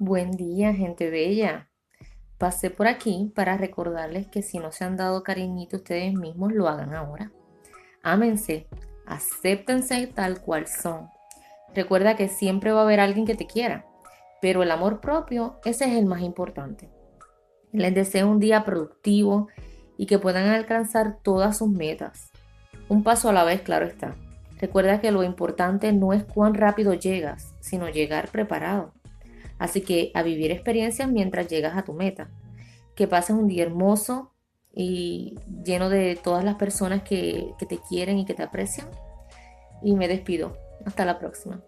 Buen día, gente bella. Pasé por aquí para recordarles que si no se han dado cariñito ustedes mismos, lo hagan ahora. Ámense, acéptense tal cual son. Recuerda que siempre va a haber alguien que te quiera, pero el amor propio, ese es el más importante. Les deseo un día productivo y que puedan alcanzar todas sus metas. Un paso a la vez, claro está. Recuerda que lo importante no es cuán rápido llegas, sino llegar preparado. Así que a vivir experiencias mientras llegas a tu meta. Que pases un día hermoso y lleno de todas las personas que, que te quieren y que te aprecian. Y me despido. Hasta la próxima.